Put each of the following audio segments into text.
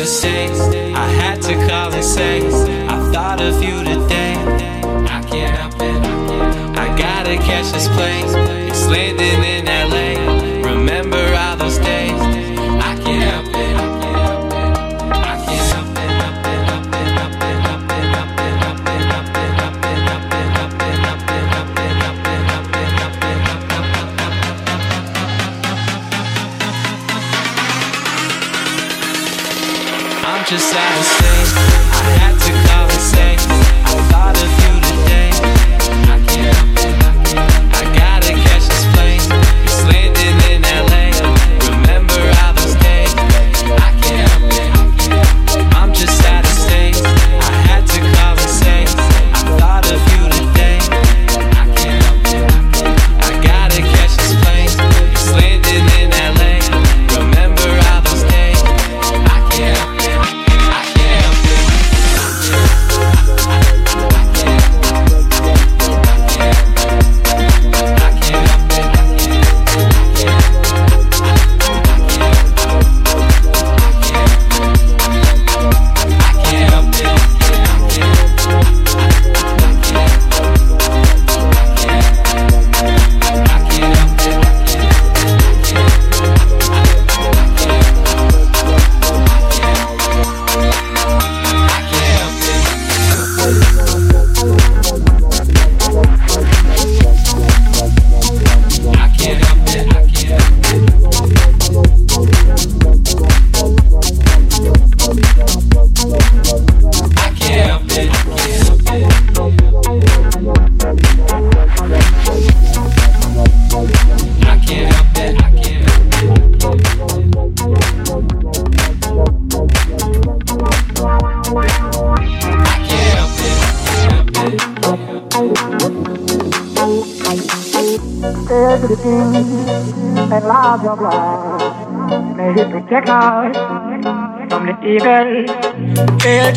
To say. I had to call and say, I thought of you today. I can't help it. I gotta catch this plane. It's landing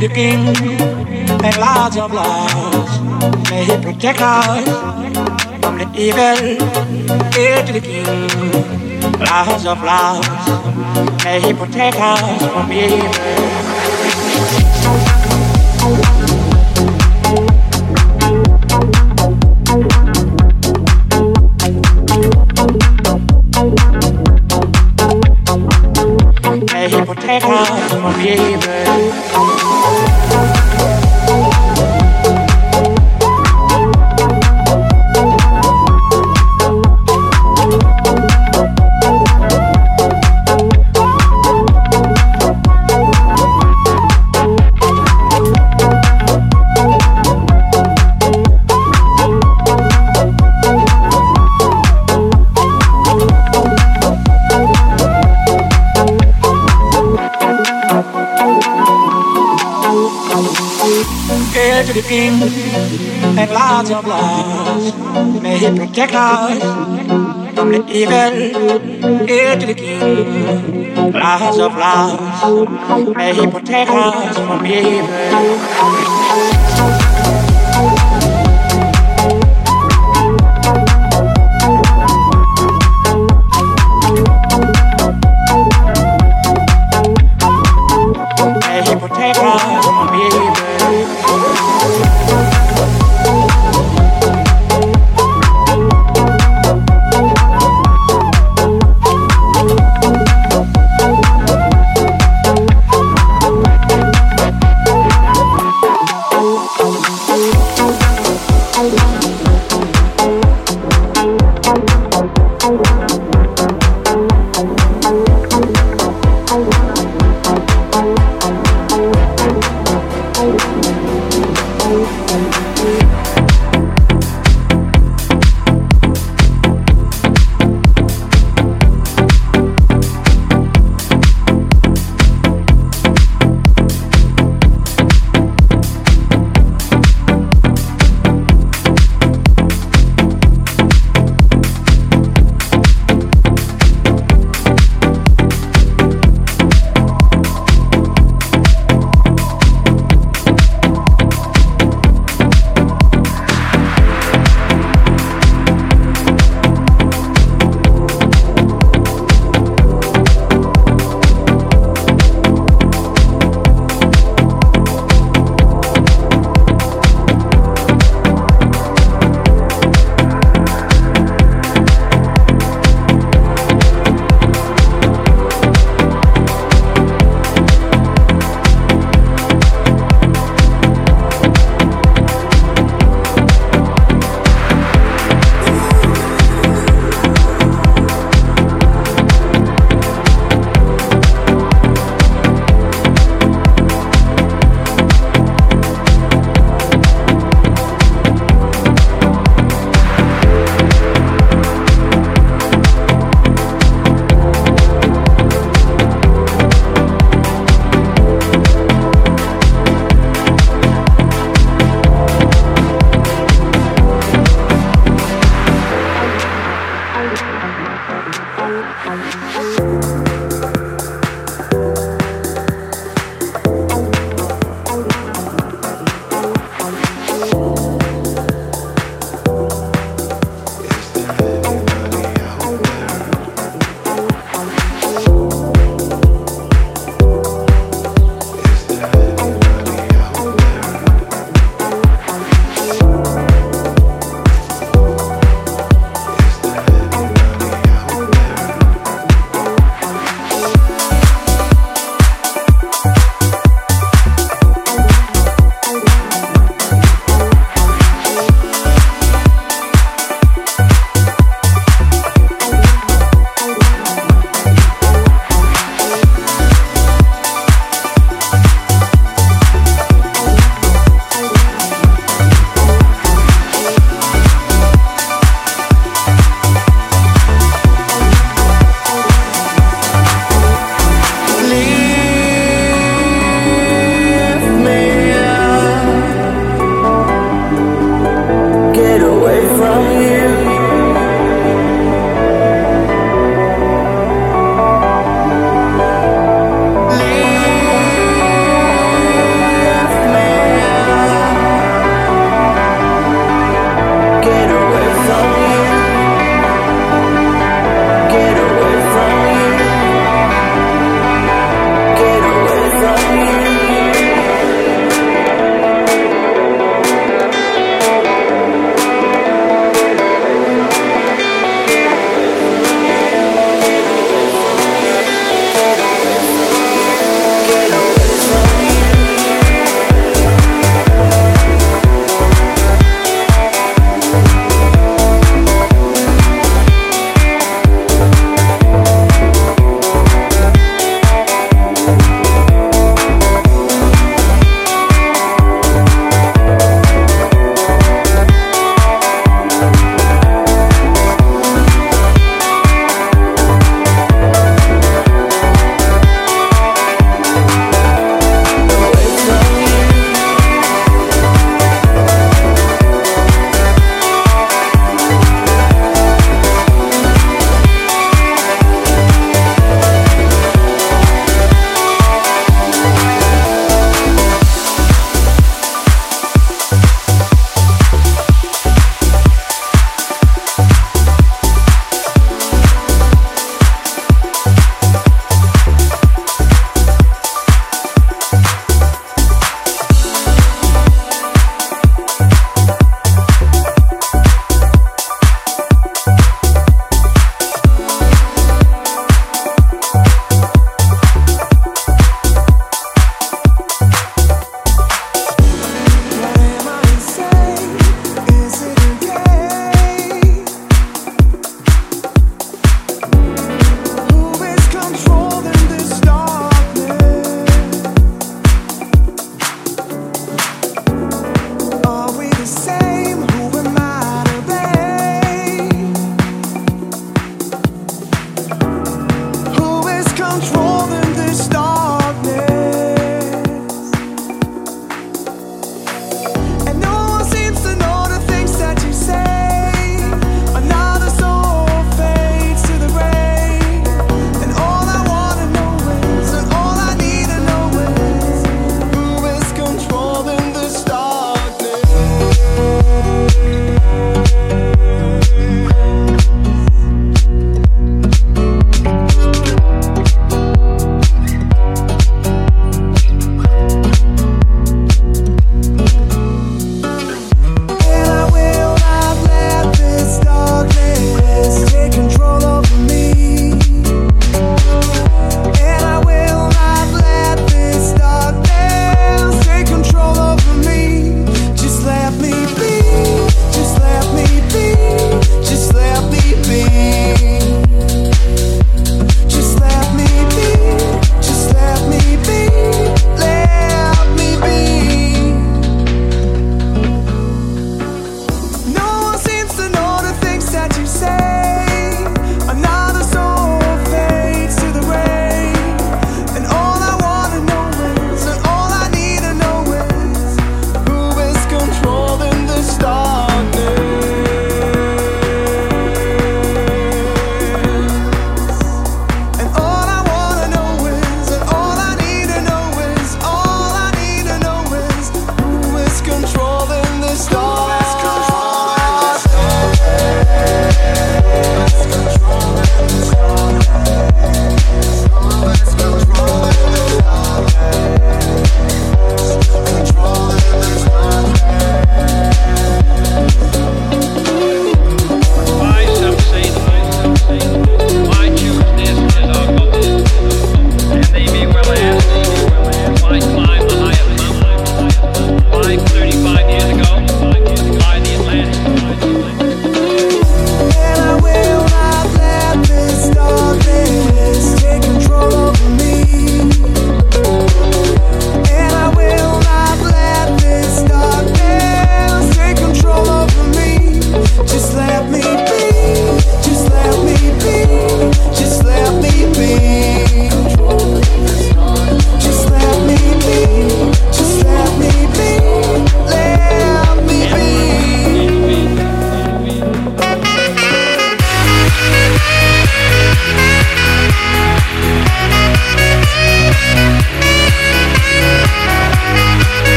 to the king and large of life. May he protect us from the evil. Hail to the king, large of life. May he protect us from evil. To the king and large of life. May he protect us from the evil. Hail to the king, large of life. May he protect us from evil.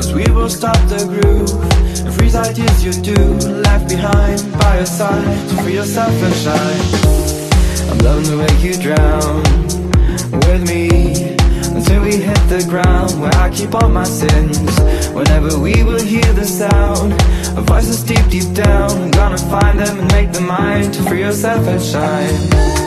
As we will stop the groove and freeze ideas you do, left behind by your side to free yourself and shine. I'm loving the way you drown with me until we hit the ground where I keep all my sins. Whenever we will hear the sound of voices deep, deep down, I'm gonna find them and make them mine to free yourself and shine.